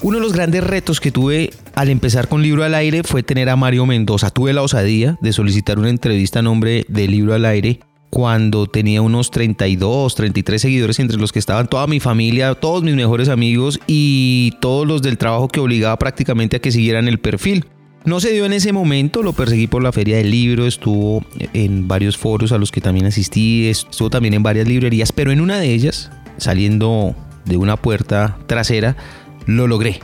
Uno de los grandes retos que tuve al empezar con Libro al Aire fue tener a Mario Mendoza. Tuve la osadía de solicitar una entrevista a nombre de Libro al Aire cuando tenía unos 32, 33 seguidores entre los que estaban toda mi familia, todos mis mejores amigos y todos los del trabajo que obligaba prácticamente a que siguieran el perfil. No se dio en ese momento, lo perseguí por la feria del libro, estuvo en varios foros a los que también asistí, estuvo también en varias librerías, pero en una de ellas, saliendo de una puerta trasera, lo logré.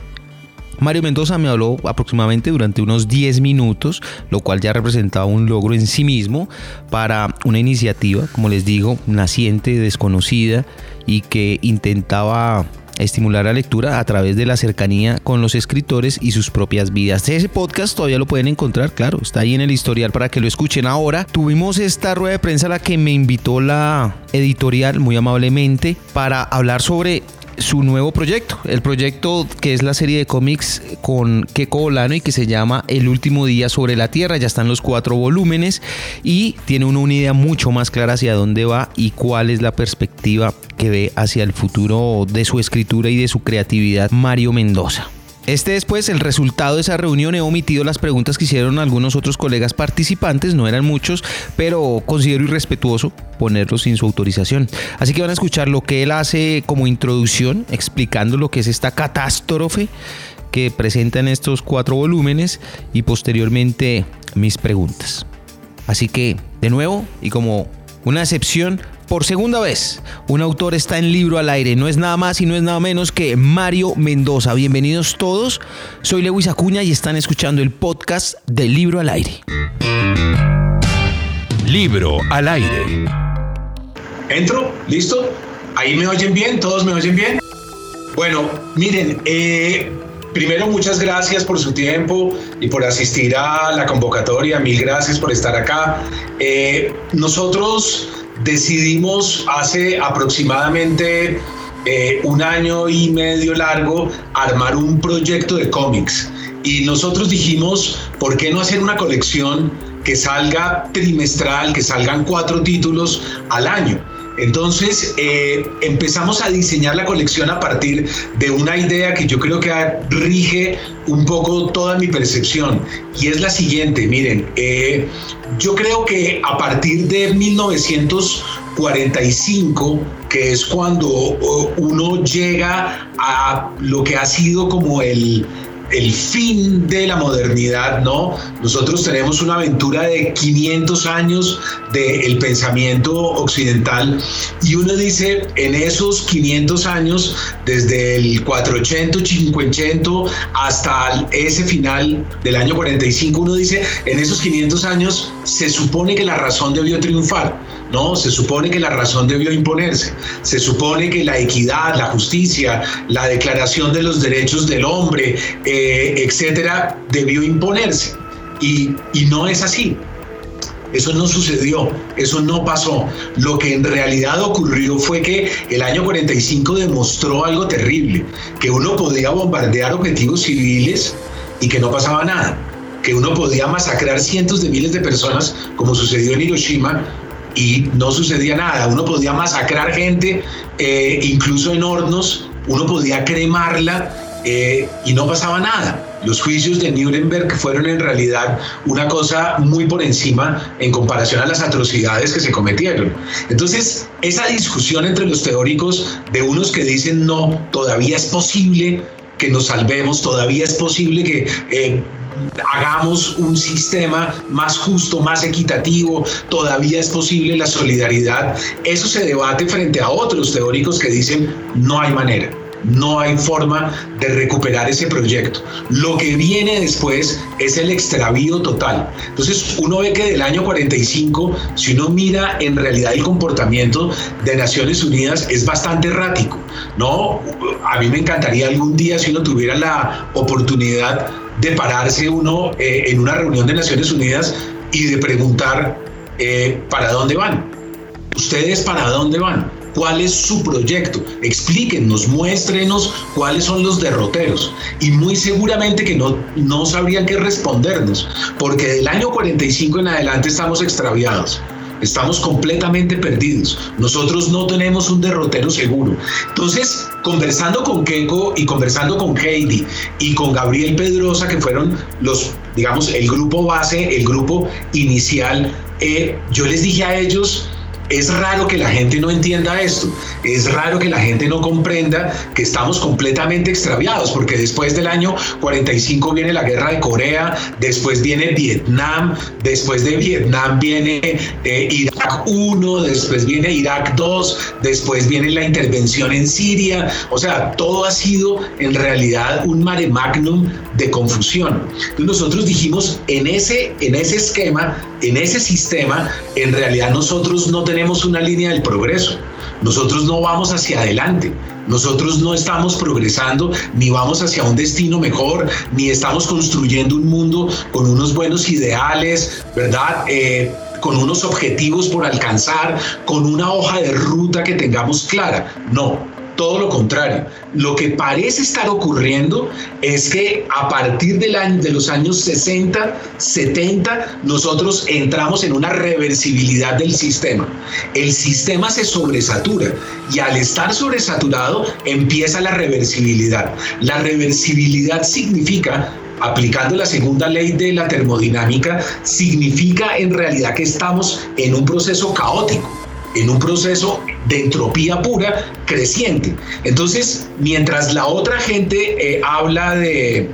Mario Mendoza me habló aproximadamente durante unos 10 minutos, lo cual ya representaba un logro en sí mismo para una iniciativa, como les digo, naciente, desconocida y que intentaba estimular la lectura a través de la cercanía con los escritores y sus propias vidas. Ese podcast todavía lo pueden encontrar, claro, está ahí en el historial para que lo escuchen. Ahora tuvimos esta rueda de prensa a la que me invitó la editorial muy amablemente para hablar sobre su nuevo proyecto, el proyecto que es la serie de cómics con Keiko Bolano y que se llama El último día sobre la Tierra. Ya están los cuatro volúmenes y tiene una idea mucho más clara hacia dónde va y cuál es la perspectiva que ve hacia el futuro de su escritura y de su creatividad Mario Mendoza. Este después, el resultado de esa reunión, he omitido las preguntas que hicieron algunos otros colegas participantes, no eran muchos, pero considero irrespetuoso ponerlos sin su autorización. Así que van a escuchar lo que él hace como introducción, explicando lo que es esta catástrofe que presenta en estos cuatro volúmenes y posteriormente mis preguntas. Así que, de nuevo, y como una excepción, por segunda vez, un autor está en libro al aire. No es nada más y no es nada menos que Mario Mendoza. Bienvenidos todos. Soy Lewis Acuña y están escuchando el podcast de Libro al aire. Libro al aire. ¿Entro? ¿Listo? ¿Ahí me oyen bien? ¿Todos me oyen bien? Bueno, miren, eh, primero muchas gracias por su tiempo y por asistir a la convocatoria. Mil gracias por estar acá. Eh, nosotros decidimos hace aproximadamente eh, un año y medio largo armar un proyecto de cómics. Y nosotros dijimos, ¿por qué no hacer una colección que salga trimestral, que salgan cuatro títulos al año? Entonces eh, empezamos a diseñar la colección a partir de una idea que yo creo que rige un poco toda mi percepción y es la siguiente, miren, eh, yo creo que a partir de 1945, que es cuando uno llega a lo que ha sido como el, el fin de la modernidad, ¿no? Nosotros tenemos una aventura de 500 años del pensamiento occidental y uno dice, en esos 500 años, desde el 480, 580 hasta ese final del año 45, uno dice, en esos 500 años se supone que la razón debió triunfar no, se supone que la razón debió imponerse. Se supone que la equidad, la justicia, la declaración de los derechos del hombre, eh, etcétera, debió imponerse. Y, y no es así. Eso no sucedió, eso no pasó. Lo que en realidad ocurrió fue que el año 45 demostró algo terrible, que uno podía bombardear objetivos civiles y que no pasaba nada, que uno podía masacrar cientos de miles de personas, como sucedió en Hiroshima, y no sucedía nada. Uno podía masacrar gente, eh, incluso en hornos, uno podía cremarla eh, y no pasaba nada. Los juicios de Nuremberg fueron en realidad una cosa muy por encima en comparación a las atrocidades que se cometieron. Entonces, esa discusión entre los teóricos de unos que dicen no, todavía es posible que nos salvemos, todavía es posible que eh, hagamos un sistema más justo, más equitativo, todavía es posible la solidaridad. Eso se debate frente a otros teóricos que dicen no hay manera. No hay forma de recuperar ese proyecto. Lo que viene después es el extravío total. Entonces uno ve que del año 45, si uno mira en realidad el comportamiento de Naciones Unidas es bastante errático. ¿no? A mí me encantaría algún día si uno tuviera la oportunidad de pararse uno eh, en una reunión de Naciones Unidas y de preguntar eh, para dónde van. ¿Ustedes para dónde van? ¿Cuál es su proyecto? Explíquenos, muéstrenos cuáles son los derroteros. Y muy seguramente que no, no sabrían qué respondernos, porque del año 45 en adelante estamos extraviados. Estamos completamente perdidos. Nosotros no tenemos un derrotero seguro. Entonces, conversando con Keiko y conversando con Heidi y con Gabriel Pedrosa, que fueron los, digamos, el grupo base, el grupo inicial, eh, yo les dije a ellos, es raro que la gente no entienda esto, es raro que la gente no comprenda que estamos completamente extraviados, porque después del año 45 viene la guerra de Corea, después viene Vietnam, después de Vietnam viene eh, Irak 1, después viene Irak 2, después viene la intervención en Siria, o sea, todo ha sido en realidad un mare magnum de confusión. Entonces nosotros dijimos, en ese, en ese esquema, en ese sistema, en realidad nosotros no tenemos una línea del progreso. Nosotros no vamos hacia adelante, nosotros no estamos progresando, ni vamos hacia un destino mejor, ni estamos construyendo un mundo con unos buenos ideales, ¿verdad? Eh, con unos objetivos por alcanzar, con una hoja de ruta que tengamos clara. No, todo lo contrario. Lo que parece estar ocurriendo es que a partir de los años 60, 70, nosotros entramos en una reversibilidad del sistema. El sistema se sobresatura y al estar sobresaturado empieza la reversibilidad. La reversibilidad significa aplicando la segunda ley de la termodinámica, significa en realidad que estamos en un proceso caótico en un proceso de entropía pura creciente. Entonces, mientras la otra gente eh, habla de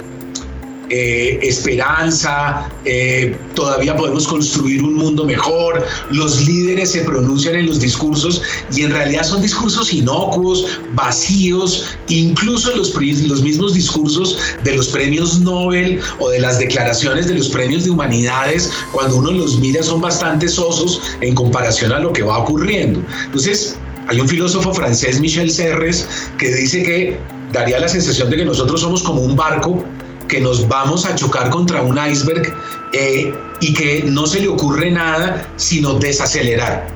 eh, esperanza, eh, todavía podemos construir un mundo mejor, los líderes se pronuncian en los discursos y en realidad son discursos inocuos, vacíos, incluso los, los mismos discursos de los premios Nobel o de las declaraciones de los premios de humanidades, cuando uno los mira son bastante sosos en comparación a lo que va ocurriendo. Entonces, hay un filósofo francés, Michel Serres, que dice que daría la sensación de que nosotros somos como un barco que nos vamos a chocar contra un iceberg eh, y que no se le ocurre nada sino desacelerar.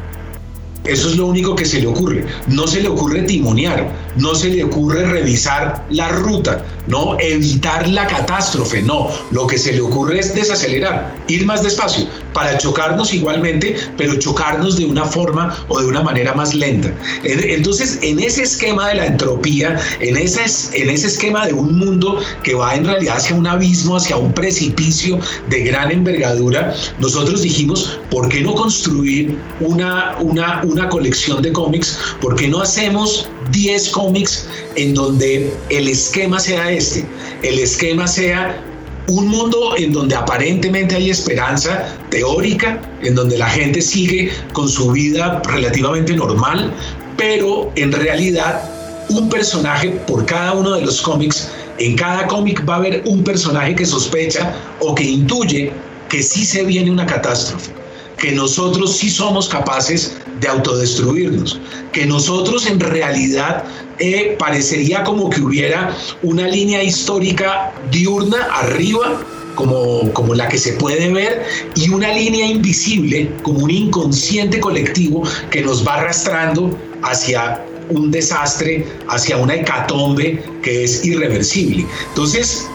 Eso es lo único que se le ocurre. No se le ocurre timonear, no se le ocurre revisar la ruta, no evitar la catástrofe, no. Lo que se le ocurre es desacelerar, ir más despacio para chocarnos igualmente, pero chocarnos de una forma o de una manera más lenta. Entonces, en ese esquema de la entropía, en ese, en ese esquema de un mundo que va en realidad hacia un abismo, hacia un precipicio de gran envergadura, nosotros dijimos, ¿por qué no construir una, una, una colección de cómics? ¿Por qué no hacemos 10 cómics en donde el esquema sea este, el esquema sea un mundo en donde aparentemente hay esperanza teórica, en donde la gente sigue con su vida relativamente normal, pero en realidad un personaje por cada uno de los cómics, en cada cómic va a haber un personaje que sospecha o que intuye que sí se viene una catástrofe que nosotros sí somos capaces de autodestruirnos, que nosotros en realidad eh, parecería como que hubiera una línea histórica diurna arriba, como, como la que se puede ver, y una línea invisible, como un inconsciente colectivo que nos va arrastrando hacia un desastre, hacia una hecatombe que es irreversible. Entonces,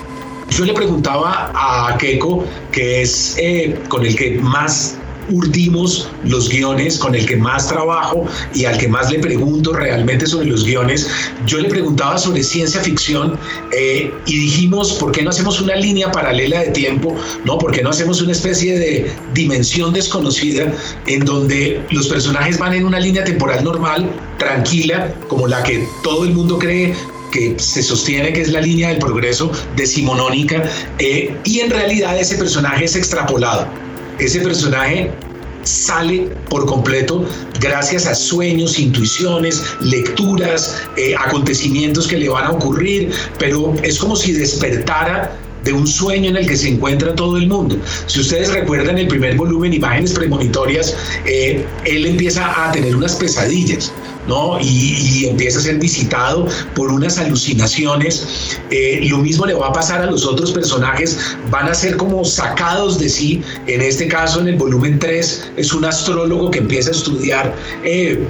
yo le preguntaba a Keiko, que es eh, con el que más urdimos los guiones con el que más trabajo y al que más le pregunto realmente sobre los guiones. Yo le preguntaba sobre ciencia ficción eh, y dijimos, ¿por qué no hacemos una línea paralela de tiempo? ¿No? ¿Por qué no hacemos una especie de dimensión desconocida en donde los personajes van en una línea temporal normal, tranquila, como la que todo el mundo cree que se sostiene que es la línea del progreso decimonónica, eh, y en realidad ese personaje es extrapolado ese personaje sale por completo gracias a sueños, intuiciones, lecturas, eh, acontecimientos que le van a ocurrir, pero es como si despertara de un sueño en el que se encuentra todo el mundo. Si ustedes recuerdan el primer volumen, Imágenes Premonitorias, eh, él empieza a tener unas pesadillas. ¿No? Y, empieza a ser visitado por unas alucinaciones. Eh, lo mismo le va a pasar a los otros personajes, van a ser como sacados de sí. En este caso, en el volumen 3, es un astrólogo que empieza a estudiar. Eh,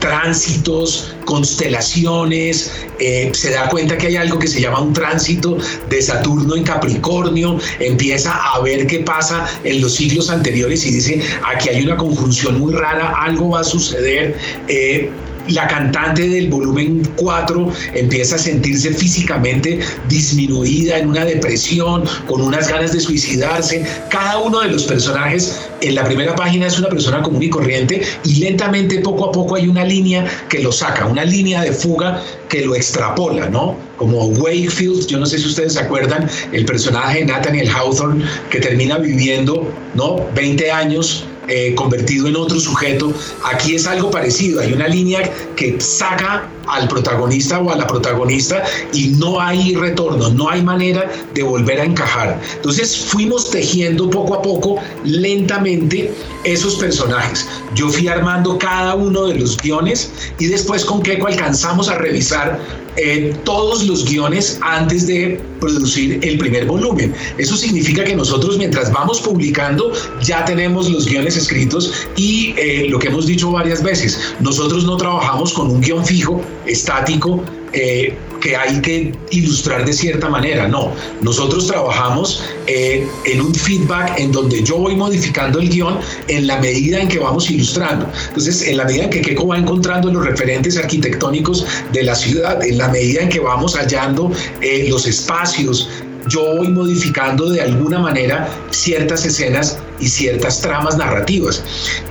tránsitos, constelaciones, eh, se da cuenta que hay algo que se llama un tránsito de Saturno en Capricornio, empieza a ver qué pasa en los siglos anteriores y dice, aquí hay una conjunción muy rara, algo va a suceder. Eh, la cantante del volumen 4 empieza a sentirse físicamente disminuida en una depresión, con unas ganas de suicidarse. Cada uno de los personajes en la primera página es una persona común y corriente y lentamente poco a poco hay una línea que lo saca, una línea de fuga que lo extrapola, ¿no? Como Wakefield, yo no sé si ustedes se acuerdan, el personaje de Nathaniel Hawthorne que termina viviendo, ¿no? 20 años eh, convertido en otro sujeto. Aquí es algo parecido, hay una línea que saca al protagonista o a la protagonista y no hay retorno, no hay manera de volver a encajar. Entonces fuimos tejiendo poco a poco, lentamente, esos personajes. Yo fui armando cada uno de los guiones y después con Keiko alcanzamos a revisar eh, todos los guiones antes de producir el primer volumen. Eso significa que nosotros mientras vamos publicando ya tenemos los guiones escritos y eh, lo que hemos dicho varias veces, nosotros no trabajamos con un guion fijo, estático, eh, que hay que ilustrar de cierta manera. No, nosotros trabajamos eh, en un feedback en donde yo voy modificando el guion en la medida en que vamos ilustrando. Entonces, en la medida en que Keiko va encontrando los referentes arquitectónicos de la ciudad, en la medida en que vamos hallando eh, los espacios, yo voy modificando de alguna manera ciertas escenas y ciertas tramas narrativas.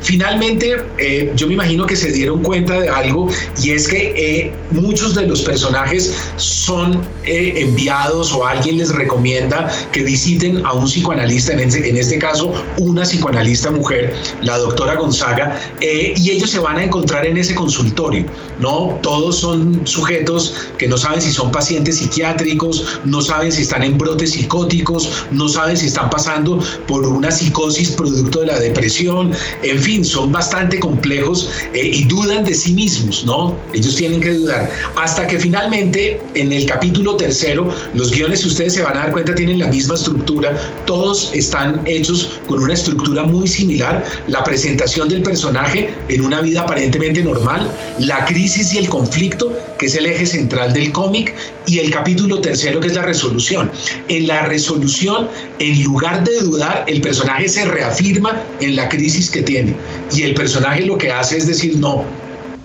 Finalmente, eh, yo me imagino que se dieron cuenta de algo y es que eh, muchos de los personajes son eh, enviados o alguien les recomienda que visiten a un psicoanalista, en, en este caso una psicoanalista mujer, la doctora Gonzaga, y ellos se van a encontrar en ese consultorio, ¿no? Todos son sujetos que no saben si son pacientes psiquiátricos, no saben si están en brotes psicóticos, no saben si están pasando por una psicosis producto de la depresión, en fin, son bastante complejos eh, y dudan de sí mismos, ¿no? Ellos tienen que dudar. Hasta que finalmente, en el capítulo tercero, los guiones, ustedes se van a dar cuenta, tienen la misma estructura, todos están hechos con una estructura muy similar, la presentación del personaje en una vida aparentemente normal, la crisis y el conflicto, que es el eje central del cómic, y el capítulo tercero, que es la resolución. En la resolución, en lugar de dudar, el personaje se reafirma en la crisis que tiene. Y el personaje lo que hace es decir, no,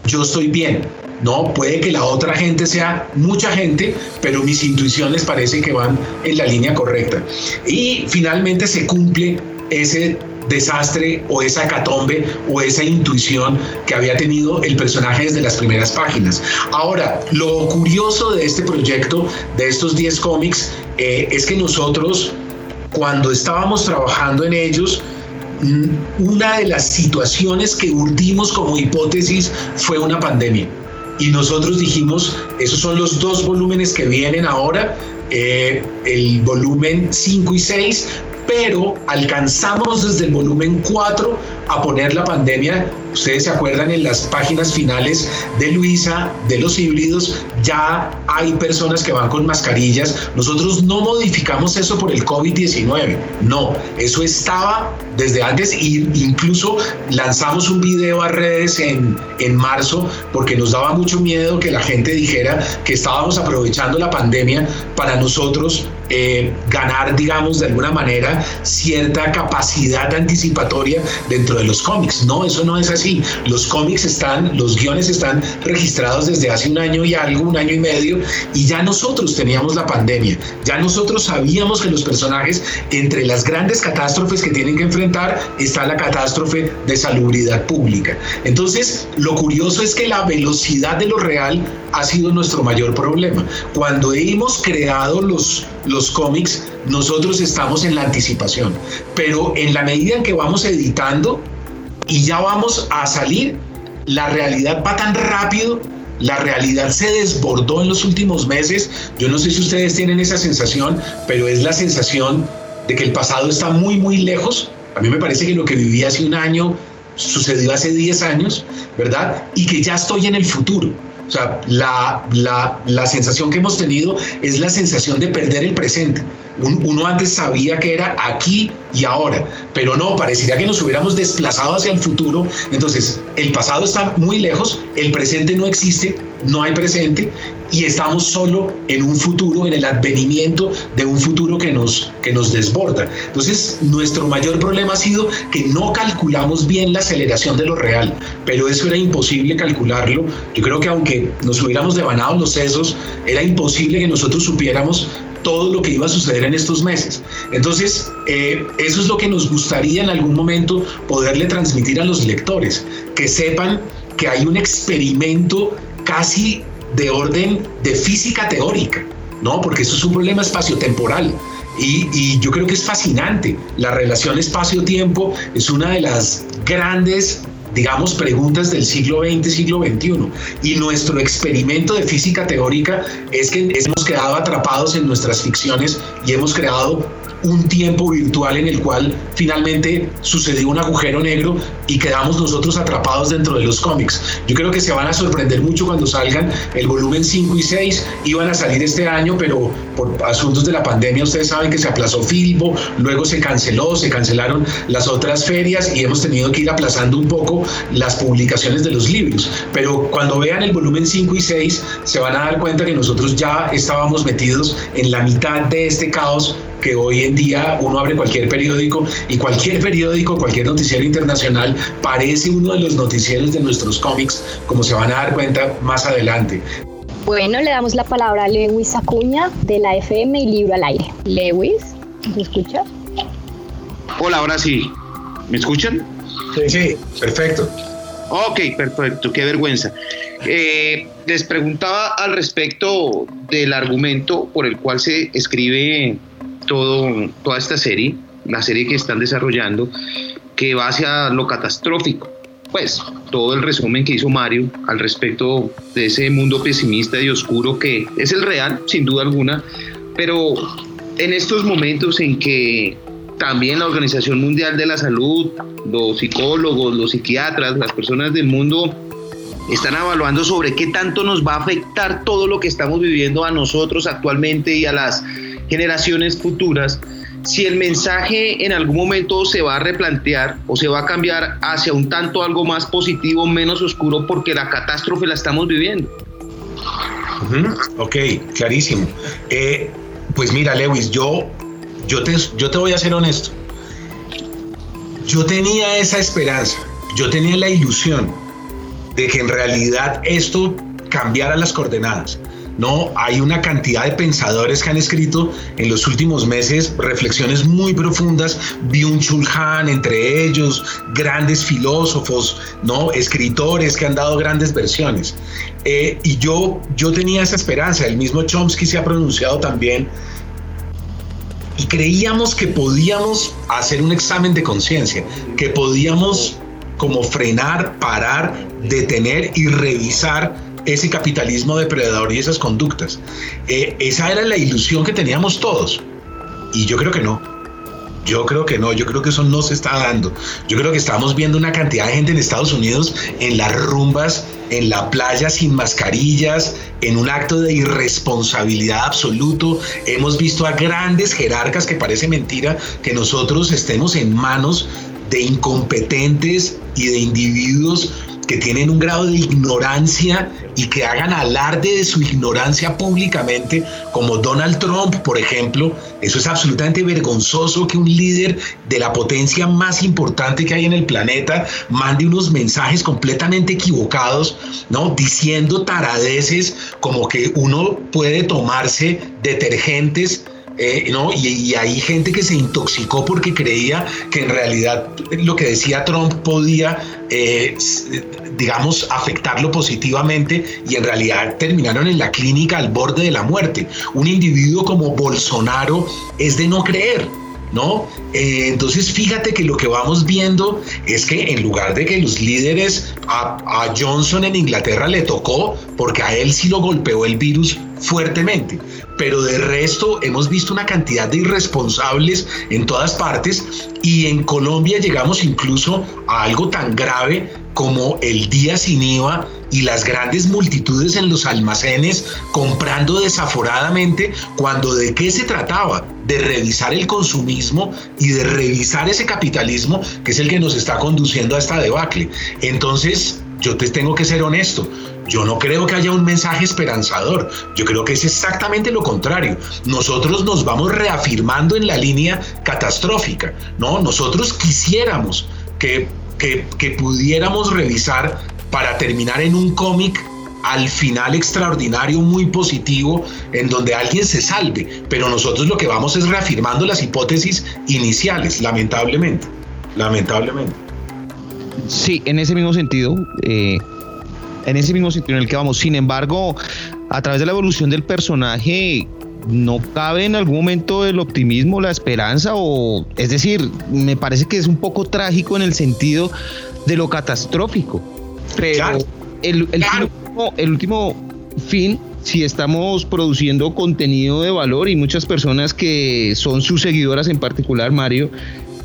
yo estoy bien. No, puede que la otra gente sea mucha gente, pero mis intuiciones parece que van en la línea correcta. Y finalmente se cumple ese desastre o esa catombe o esa intuición que había tenido el personaje desde las primeras páginas. Ahora, lo curioso de este proyecto, de estos 10 cómics, eh, es que nosotros cuando estábamos trabajando en ellos, mm, una de las situaciones que urdimos como hipótesis fue una pandemia. Y nosotros dijimos, esos son los dos volúmenes que vienen ahora, eh, el volumen 5 y 6, pero alcanzamos desde el volumen 4 a poner la pandemia. Ustedes se acuerdan en las páginas finales de Luisa, de los híbridos, ya hay personas que van con mascarillas. Nosotros no modificamos eso por el COVID-19, no, eso estaba desde antes e incluso lanzamos un video a redes en, en marzo porque nos daba mucho miedo que la gente dijera que estábamos aprovechando la pandemia para nosotros eh, ganar, digamos, de alguna manera cierta capacidad anticipatoria dentro de los cómics. No, eso no es así. Los cómics están, los guiones están registrados desde hace un año y algo, un año y medio, y ya nosotros teníamos la pandemia. Ya nosotros sabíamos que los personajes, entre las grandes catástrofes que tienen que enfrentar, está la catástrofe de salubridad pública. Entonces, lo curioso es que la velocidad de lo real ha sido nuestro mayor problema. Cuando hemos creado los los cómics, nosotros estamos en la anticipación, pero en la medida en que vamos editando y ya vamos a salir, la realidad va tan rápido, la realidad se desbordó en los últimos meses. Yo no sé si ustedes tienen esa sensación, pero es la sensación de que el pasado está muy, muy lejos. A mí me parece que lo que viví hace un año sucedió hace 10 años, ¿verdad? Y que ya estoy en el futuro. Sea, la, la, la, sensación que hemos tenido es la sensación de perder el presente. Uno antes sabía que era aquí y ahora, pero no, parecería que nos hubiéramos desplazado hacia el futuro. Entonces, el pasado está muy lejos, el presente no existe, no hay presente y estamos solo en un futuro, en el advenimiento de un futuro que nos, que nos desborda. Entonces, nuestro mayor problema ha sido que no calculamos bien la aceleración de lo real, pero eso era imposible calcularlo. Yo creo que aunque nos hubiéramos devanado los sesos, era imposible que nosotros supiéramos todo lo que iba a suceder en estos meses. Entonces, eh, eso es lo que nos gustaría en algún momento poderle transmitir a los lectores, que sepan que hay un experimento casi de orden de física teórica, ¿no? Porque eso es un problema espaciotemporal. Y, y yo creo que es fascinante. La relación espacio-tiempo es una de las grandes digamos, preguntas del siglo XX, siglo XXI. Y nuestro experimento de física teórica es que hemos quedado atrapados en nuestras ficciones y hemos creado un tiempo virtual en el cual finalmente sucedió un agujero negro y quedamos nosotros atrapados dentro de los cómics. Yo creo que se van a sorprender mucho cuando salgan el volumen 5 y 6. Iban a salir este año, pero por asuntos de la pandemia ustedes saben que se aplazó Filbo, luego se canceló, se cancelaron las otras ferias y hemos tenido que ir aplazando un poco las publicaciones de los libros. Pero cuando vean el volumen 5 y 6 se van a dar cuenta que nosotros ya estábamos metidos en la mitad de este caos que hoy en día uno abre cualquier periódico y cualquier periódico, cualquier noticiero internacional parece uno de los noticieros de nuestros cómics, como se van a dar cuenta más adelante. Bueno, le damos la palabra a Lewis Acuña de la FM y Libro al Aire. Lewis, ¿me escucha? Hola, ahora sí. ¿Me escuchan? Sí, sí, perfecto. Ok, perfecto, qué vergüenza. Eh, les preguntaba al respecto del argumento por el cual se escribe todo, toda esta serie, la serie que están desarrollando, que va hacia lo catastrófico. Pues todo el resumen que hizo Mario al respecto de ese mundo pesimista y oscuro que es el real, sin duda alguna, pero en estos momentos en que también la Organización Mundial de la Salud, los psicólogos, los psiquiatras, las personas del mundo están evaluando sobre qué tanto nos va a afectar todo lo que estamos viviendo a nosotros actualmente y a las generaciones futuras, si el mensaje en algún momento se va a replantear o se va a cambiar hacia un tanto algo más positivo, menos oscuro, porque la catástrofe la estamos viviendo. Ok, clarísimo. Eh, pues mira, Lewis, yo, yo, te, yo te voy a ser honesto. Yo tenía esa esperanza, yo tenía la ilusión de que en realidad esto cambiara las coordenadas. ¿No? Hay una cantidad de pensadores que han escrito en los últimos meses reflexiones muy profundas, Byung-Chul Han entre ellos, grandes filósofos, ¿no? Escritores que han dado grandes versiones. Eh, y yo, yo tenía esa esperanza, el mismo Chomsky se ha pronunciado también y creíamos que podíamos hacer un examen de conciencia, que podíamos como frenar, parar, detener y revisar ese capitalismo depredador y esas conductas. Eh, esa era la ilusión que teníamos todos. Y yo creo que no. Yo creo que no, yo creo que eso no se está dando. Yo creo que estamos viendo una cantidad de gente en Estados Unidos en las rumbas, en la playa sin mascarillas, en un acto de irresponsabilidad absoluto. Hemos visto a grandes jerarcas que parece mentira que nosotros estemos en manos de incompetentes y de individuos que tienen un grado de ignorancia y que hagan alarde de su ignorancia públicamente, como Donald Trump, por ejemplo. Eso es absolutamente vergonzoso que un líder de la potencia más importante que hay en el planeta mande unos mensajes completamente equivocados, ¿no? Diciendo taradeces como que uno puede tomarse detergentes eh, ¿no? Y, hay gente que se intoxicó porque creía que en realidad lo que decía Trump podía, eh, digamos, afectarlo positivamente y en realidad terminaron en la clínica al borde de la muerte. Un individuo como Bolsonaro es de no creer. ¿No? Eh, entonces fíjate que lo que vamos viendo es que en lugar de que los líderes a, a, Johnson en Inglaterra le tocó, porque a él sí lo golpeó el virus fuertemente, pero de resto hemos visto una cantidad de irresponsables en todas partes y en Colombia llegamos incluso a algo tan grave como el día sin IVA y las grandes multitudes en los almacenes comprando desaforadamente cuando de qué se trataba? De revisar el consumismo y de revisar ese capitalismo que es el que nos está conduciendo a esta debacle. Entonces, yo te tengo que ser honesto. Yo no creo que haya un mensaje esperanzador. Yo creo que es exactamente lo contrario. Nosotros nos vamos reafirmando en la línea catastrófica. No, nosotros quisiéramos que, que, que pudiéramos revisar para terminar en un cómic al final extraordinario, muy positivo, en donde alguien se salve. Pero nosotros lo que vamos es reafirmando las hipótesis iniciales, lamentablemente. Lamentablemente. Sí, en ese mismo sentido, eh, en ese mismo sentido en el que vamos. Sin embargo, a través de la evolución del personaje, no cabe en algún momento el optimismo, la esperanza, o es decir, me parece que es un poco trágico en el sentido de lo catastrófico. Pero el, el último fin si estamos produciendo contenido de valor y muchas personas que son sus seguidoras en particular, Mario,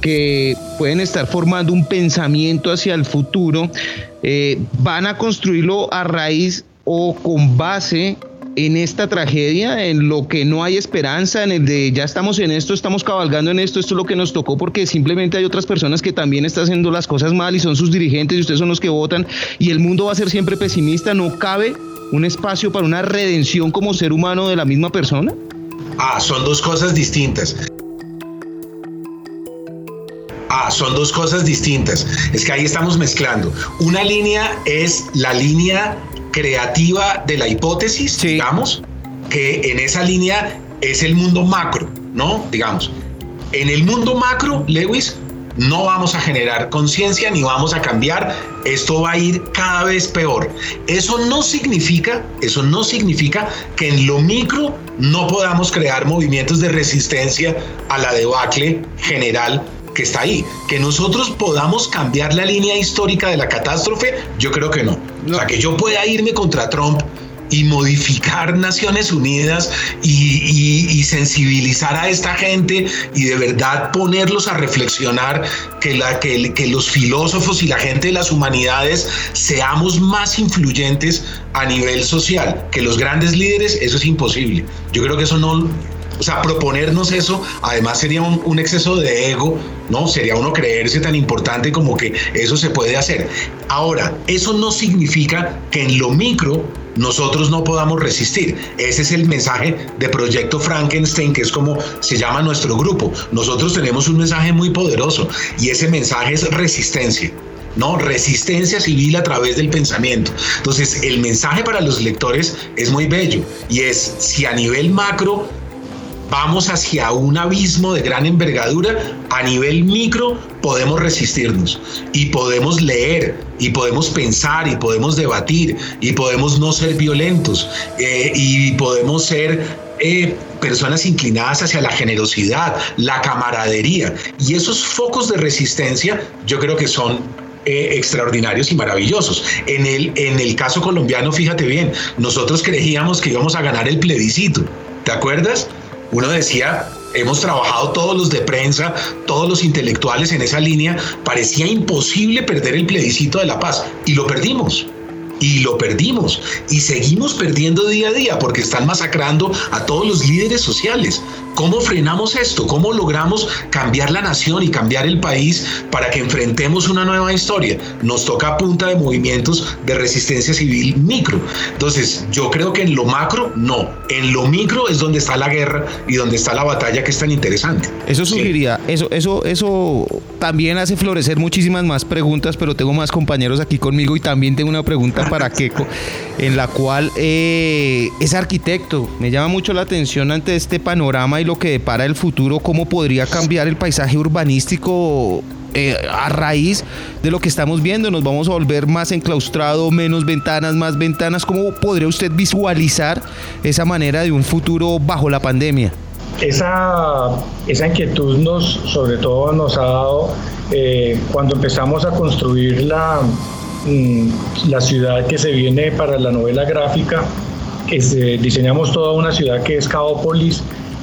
que pueden estar formando un pensamiento hacia el futuro, eh, van a construirlo a raíz o con base en esta tragedia, en lo que no hay esperanza, en el de ya estamos en esto, estamos cabalgando en esto, esto es lo que nos tocó porque simplemente hay otras personas que también están haciendo las cosas mal y son sus dirigentes y ustedes son los que votan y el mundo va a ser siempre pesimista, no cabe un espacio para una redención como ser humano de la misma persona? Ah, son dos cosas distintas. Ah, son dos cosas distintas. Es que ahí estamos mezclando. Una línea es la línea creativa de la hipótesis, digamos, que en esa línea es el mundo macro, ¿no? Digamos. En el mundo macro, Lewis, no vamos a generar conciencia ni vamos a cambiar, esto va a ir cada vez peor. Eso no significa, eso no significa que en lo micro no podamos crear movimientos de resistencia a la debacle general que está ahí. Que nosotros podamos cambiar la línea histórica de la catástrofe, yo creo que no. O sea, que yo pueda irme contra Trump y modificar Naciones Unidas y, sensibilizar a esta gente y de verdad ponerlos a reflexionar que, la, que, que los filósofos y la gente de las humanidades seamos más influyentes a nivel social que los grandes líderes, eso es imposible. Yo creo que eso no, o sea, proponernos eso, además sería un, exceso de ego, ¿no? Sería uno creerse tan importante como que eso se puede hacer. Ahora, eso no significa que en lo micro nosotros no podamos resistir. Ese es el mensaje de Proyecto Frankenstein, que es como se llama nuestro grupo. Nosotros tenemos un mensaje muy poderoso y ese mensaje es resistencia. ¿no? Resistencia civil a través del pensamiento. Entonces, el mensaje para los lectores es muy bello y es si a nivel macro vamos hacia un abismo de gran envergadura, a nivel micro podemos resistirnos y podemos leer y podemos pensar y podemos debatir y podemos no ser violentos eh, y podemos ser eh, personas inclinadas hacia la generosidad, la camaradería. Y esos focos de resistencia yo creo que son eh, extraordinarios y maravillosos. En el, en el caso colombiano, fíjate bien, nosotros creíamos que íbamos a ganar el plebiscito. ¿Te acuerdas? Uno decía, hemos trabajado todos los de prensa, todos los intelectuales en esa línea, parecía imposible perder el plebiscito de la paz y lo perdimos y lo perdimos y seguimos perdiendo día a día porque están masacrando a todos los líderes sociales. ¿Cómo frenamos esto? ¿Cómo logramos cambiar la nación y cambiar el país para que enfrentemos una nueva historia? Nos toca a punta de movimientos de resistencia civil micro. Entonces, yo creo que en lo macro, no. En lo micro es donde está la guerra y donde está la batalla que es tan interesante. Eso sugeriría, eso, eso, eso también hace florecer muchísimas más preguntas, pero tengo más compañeros aquí conmigo y también tengo una pregunta para Keiko, en la cual eh, es arquitecto. Me llama mucho la atención ante este panorama y lo que depara el futuro, cómo podría cambiar el paisaje urbanístico eh, a raíz de lo que estamos viendo. Nos vamos a volver más enclaustrado, menos ventanas, más ventanas. ¿Cómo podría usted visualizar esa manera de un futuro bajo la pandemia? Esa, esa inquietud nos, sobre todo nos ha dado eh, cuando empezamos a construir la, la ciudad que se viene para la novela gráfica, que diseñamos toda una ciudad que es Caópolis,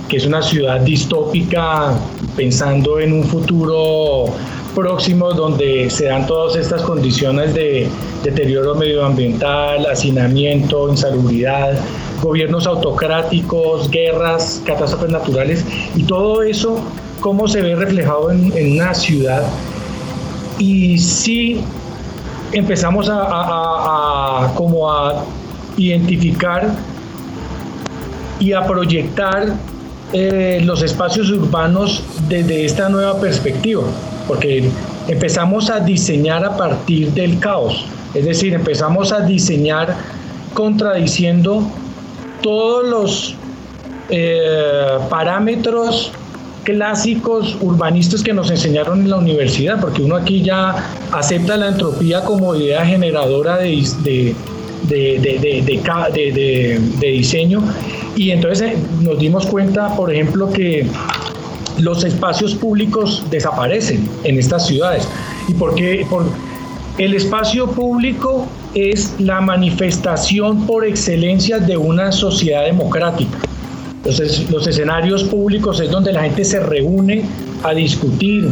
que es una ciudad distópica pensando en un futuro próximos donde se dan todas estas condiciones de deterioro medioambiental, hacinamiento, insalubridad, gobiernos autocráticos, guerras, catástrofes naturales y todo eso, cómo se ve reflejado en, una ciudad. Y si empezamos a, como a identificar y a proyectar eh, los espacios urbanos desde esta nueva perspectiva, porque empezamos a diseñar a partir del caos, es decir, empezamos a diseñar contradiciendo todos los eh, parámetros clásicos urbanistas que nos enseñaron en la universidad, porque uno aquí ya acepta la entropía como idea generadora de, de, diseño. Y entonces eh, nos dimos cuenta, por ejemplo, que los espacios públicos desaparecen en estas ciudades. ¿Y por qué? El espacio público es la manifestación por excelencia de una sociedad democrática. Los escenarios públicos es donde la gente se reúne a discutir,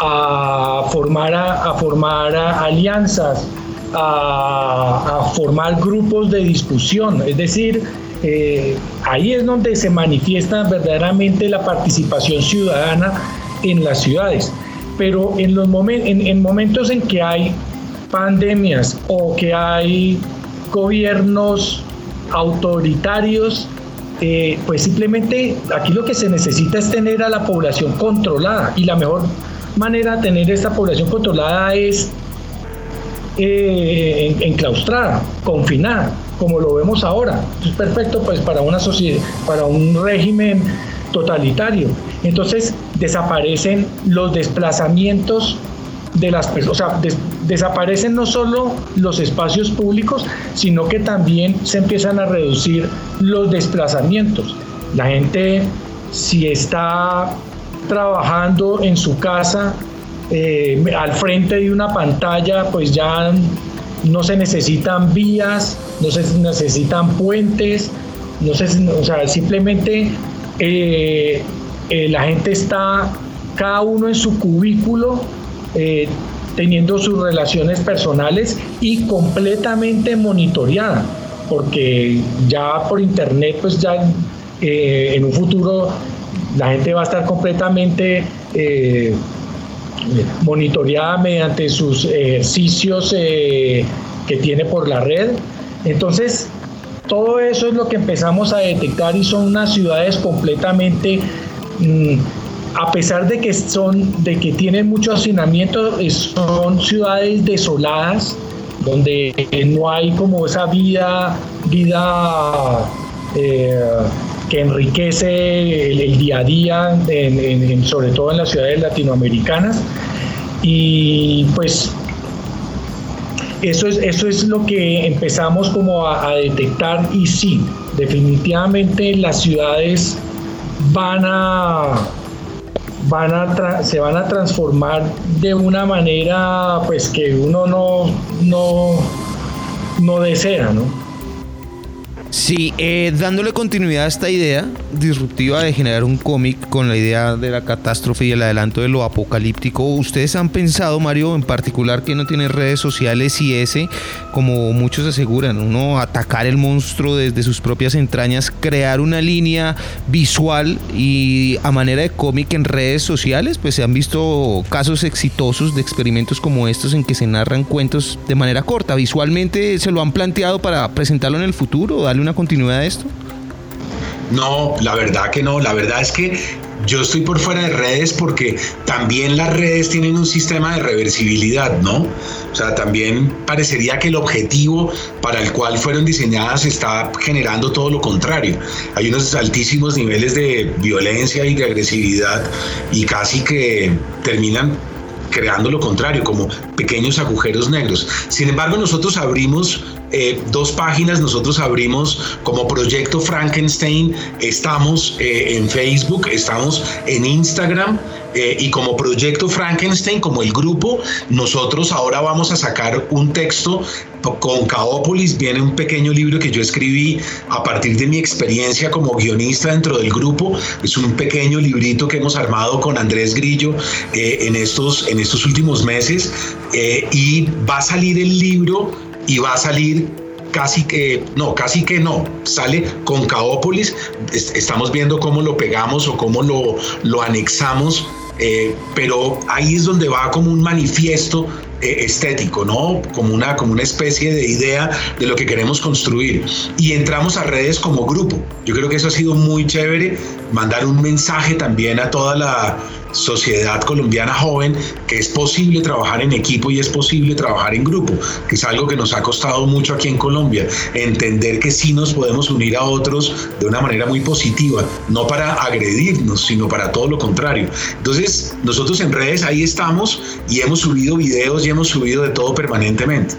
a formar, a, formar alianzas, a, formar grupos de discusión. Es decir, eh, ahí es donde se manifiesta verdaderamente la participación ciudadana en las ciudades. Pero en, los en momentos en que hay pandemias o que hay gobiernos autoritarios, eh, pues simplemente aquí lo que se necesita es tener a la población controlada y la mejor manera de tener esta población controlada es eh, enclaustrada, confinada, como lo vemos ahora. Es perfecto pues para una sociedad, para un régimen totalitario. Entonces desaparecen los desplazamientos de las o sea, desaparecen no solo los espacios públicos, sino que también se empiezan a reducir los desplazamientos. La gente, si está trabajando en su casa eh, al frente de una pantalla, pues ya no se necesitan vías, no se necesitan puentes, no se, o sea, simplemente eh, eh, la gente está cada uno en su cubículo teniendo sus relaciones personales y completamente monitoreada, porque ya por internet, pues ya eh, en un futuro la gente va a estar completamente eh, monitoreada mediante sus ejercicios eh, que tiene por la red. Entonces, todo eso es lo que empezamos a detectar y son unas ciudades completamente mm, a pesar de que son, de que tienen mucho hacinamiento, son ciudades desoladas, donde no hay como esa vida, vida eh, que enriquece el, día a día, sobre todo en las ciudades latinoamericanas. Y pues eso es, eso es lo que empezamos como a detectar y sí, definitivamente las ciudades van a van a se van a transformar de una manera pues que uno no, no, no desea, ¿no? Sí, eh, dándole continuidad a esta idea disruptiva de generar un cómic con la idea de la catástrofe y el adelanto de lo apocalíptico, ¿ustedes han pensado, Mario, en particular que no tiene redes sociales y ese, como muchos aseguran, uno atacar el monstruo desde sus propias entrañas, crear una línea visual y a manera de cómic en redes sociales? Pues se han visto casos exitosos de experimentos como estos en que se narran cuentos de manera corta. Visualmente se lo han planteado para presentarlo en el futuro, darle una continuidad a esto? No, la verdad que no. La verdad es que yo estoy por fuera de redes porque también las redes tienen un sistema de reversibilidad, ¿no? O sea, también parecería que el objetivo para el cual fueron diseñadas está generando todo lo contrario. Hay unos altísimos niveles de violencia y de agresividad y casi que terminan creando lo contrario, como pequeños agujeros negros. Sin embargo, nosotros abrimos eh, dos páginas. Nosotros abrimos como Proyecto Frankenstein. Estamos eh, en Facebook, estamos en Instagram. Eh, y como Proyecto Frankenstein, como el grupo, nosotros ahora vamos a sacar un texto con Caópolis. Viene un pequeño libro que yo escribí a partir de mi experiencia como guionista dentro del grupo. Es un pequeño librito que hemos armado con Andrés Grillo eh, en, estos, en estos últimos meses. Eh, y va a salir el libro y va a salir casi que, no, casi que no, sale con Caópolis, estamos viendo cómo lo pegamos o cómo lo, lo anexamos eh, pero ahí es donde va como un manifiesto eh, estético, ¿no? Como una, como una especie de idea de lo que queremos construir. Y entramos a redes como grupo. Yo creo que eso ha sido muy chévere, mandar un mensaje también a toda la sociedad colombiana joven que es posible trabajar en equipo y es posible trabajar en grupo, que es algo que nos ha costado mucho aquí en Colombia, entender que sí nos podemos unir a otros de una manera muy positiva, no para agredirnos, sino para todo lo contrario. Entonces, nosotros en redes ahí estamos y hemos subido videos y hemos subido de todo permanentemente.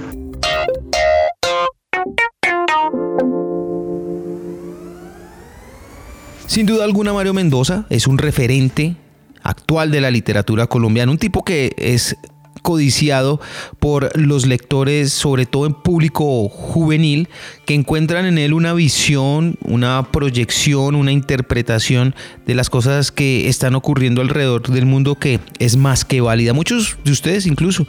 Sin duda alguna, Mario Mendoza es un referente actual de la literatura colombiana, un tipo que es codiciado por los lectores, sobre todo en público juvenil, que encuentran en él una visión, una proyección, una interpretación de las cosas que están ocurriendo alrededor del mundo que es más que válida. Muchos de ustedes incluso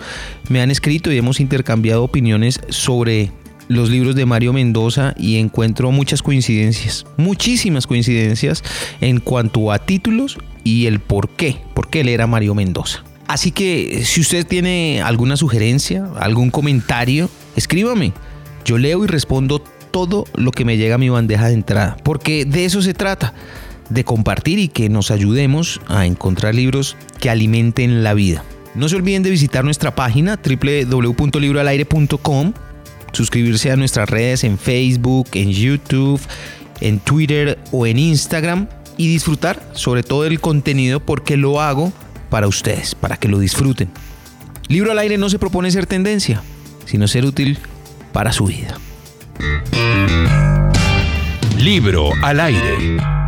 me han escrito y hemos intercambiado opiniones sobre los libros de Mario Mendoza y encuentro muchas coincidencias, muchísimas coincidencias en cuanto a títulos y el por qué, por qué él era Mario Mendoza. Así que si usted tiene alguna sugerencia, algún comentario, escríbame. Yo leo y respondo todo lo que me llega a mi bandeja de entrada, porque de eso se trata, de compartir y que nos ayudemos a encontrar libros que alimenten la vida. No se olviden de visitar nuestra página www.libroalaire.com suscribirse a nuestras redes en Facebook, en YouTube, en Twitter o en Instagram y disfrutar sobre todo el contenido porque lo hago para ustedes, para que lo disfruten. Libro al aire no se propone ser tendencia, sino ser útil para su vida. Libro al aire.